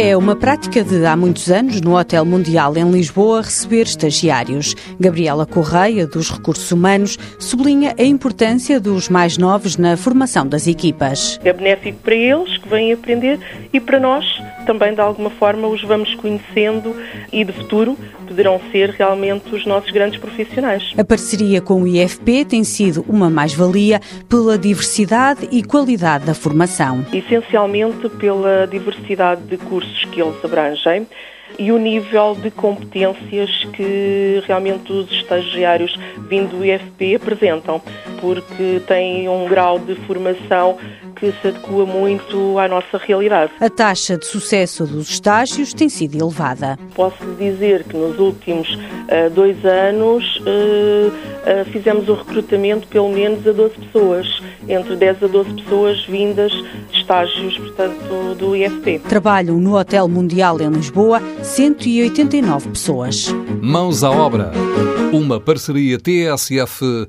É uma prática de há muitos anos no Hotel Mundial em Lisboa receber estagiários. Gabriela Correia, dos Recursos Humanos, sublinha a importância dos mais novos na formação das equipas. É benéfico para eles que vêm aprender e para nós também de alguma forma os vamos conhecendo e de futuro poderão ser realmente os nossos grandes profissionais. A parceria com o IFP tem sido uma mais-valia pela diversidade e qualidade da formação. Essencialmente pela diversidade de cursos que eles abrangem e o nível de competências que realmente os estagiários vindo do IFP apresentam, porque têm um grau de formação que se adequa muito à nossa realidade. A taxa de sucesso dos estágios tem sido elevada. Posso dizer que nos últimos uh, dois anos uh, uh, fizemos o recrutamento pelo menos a 12 pessoas, entre 10 a 12 pessoas vindas de estágios, portanto, do IFP. Trabalham no Hotel Mundial em Lisboa 189 pessoas. Mãos à obra. Uma parceria TSF-IEFP.